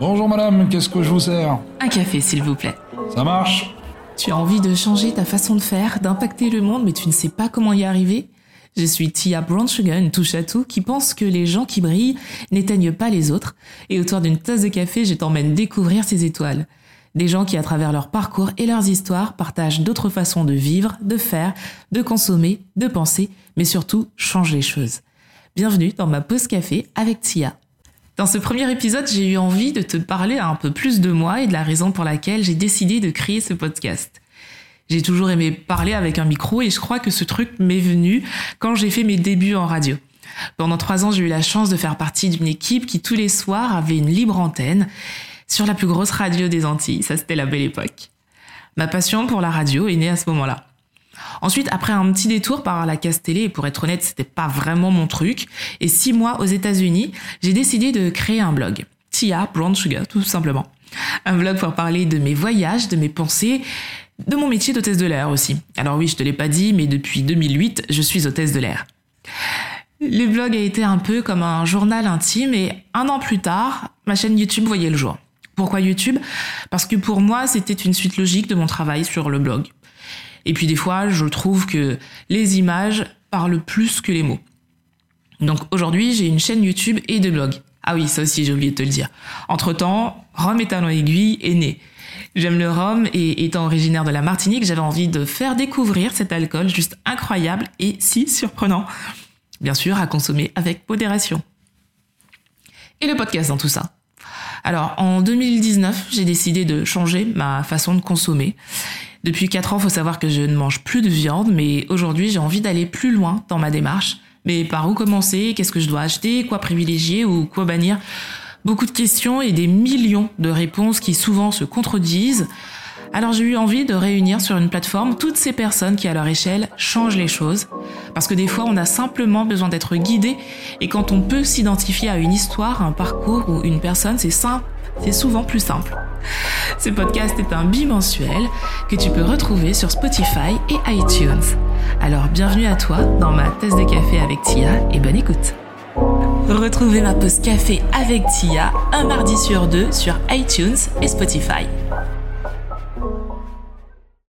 Bonjour madame, qu'est-ce que je vous sers Un café, s'il vous plaît. Ça marche Tu as envie de changer ta façon de faire, d'impacter le monde, mais tu ne sais pas comment y arriver Je suis Tia une touche à tout, qui pense que les gens qui brillent n'éteignent pas les autres. Et autour d'une tasse de café, je t'emmène découvrir ces étoiles. Des gens qui, à travers leur parcours et leurs histoires, partagent d'autres façons de vivre, de faire, de consommer, de penser, mais surtout changent les choses. Bienvenue dans ma pause café avec Tia. Dans ce premier épisode, j'ai eu envie de te parler un peu plus de moi et de la raison pour laquelle j'ai décidé de créer ce podcast. J'ai toujours aimé parler avec un micro et je crois que ce truc m'est venu quand j'ai fait mes débuts en radio. Pendant trois ans, j'ai eu la chance de faire partie d'une équipe qui tous les soirs avait une libre antenne sur la plus grosse radio des Antilles. Ça, c'était la belle époque. Ma passion pour la radio est née à ce moment-là. Ensuite, après un petit détour par la casse télé, et pour être honnête, c'était pas vraiment mon truc, et six mois aux États-Unis, j'ai décidé de créer un blog. Tia Brown Sugar, tout simplement. Un blog pour parler de mes voyages, de mes pensées, de mon métier d'hôtesse de l'air aussi. Alors oui, je te l'ai pas dit, mais depuis 2008, je suis hôtesse de l'air. Le blog a été un peu comme un journal intime et un an plus tard, ma chaîne YouTube voyait le jour. Pourquoi YouTube? Parce que pour moi, c'était une suite logique de mon travail sur le blog. Et puis des fois, je trouve que les images parlent plus que les mots. Donc aujourd'hui, j'ai une chaîne YouTube et deux blogs. Ah oui, ça aussi, j'ai oublié de te le dire. Entre-temps, Rome et Talon Aiguille est né. J'aime le rhum et étant originaire de la Martinique, j'avais envie de faire découvrir cet alcool juste incroyable et si surprenant. Bien sûr, à consommer avec modération. Et le podcast dans tout ça Alors, en 2019, j'ai décidé de changer ma façon de consommer. Depuis 4 ans, il faut savoir que je ne mange plus de viande, mais aujourd'hui, j'ai envie d'aller plus loin dans ma démarche. Mais par où commencer? Qu'est-ce que je dois acheter? Quoi privilégier ou quoi bannir? Beaucoup de questions et des millions de réponses qui souvent se contredisent. Alors j'ai eu envie de réunir sur une plateforme toutes ces personnes qui à leur échelle changent les choses. Parce que des fois on a simplement besoin d'être guidé et quand on peut s'identifier à une histoire, un parcours ou une personne, c'est simple, c'est souvent plus simple. Ce podcast est un bimensuel que tu peux retrouver sur Spotify et iTunes. Alors bienvenue à toi dans ma tasse de café avec Tia et bonne écoute. Retrouvez ma pause café avec Tia un mardi sur deux sur iTunes et Spotify.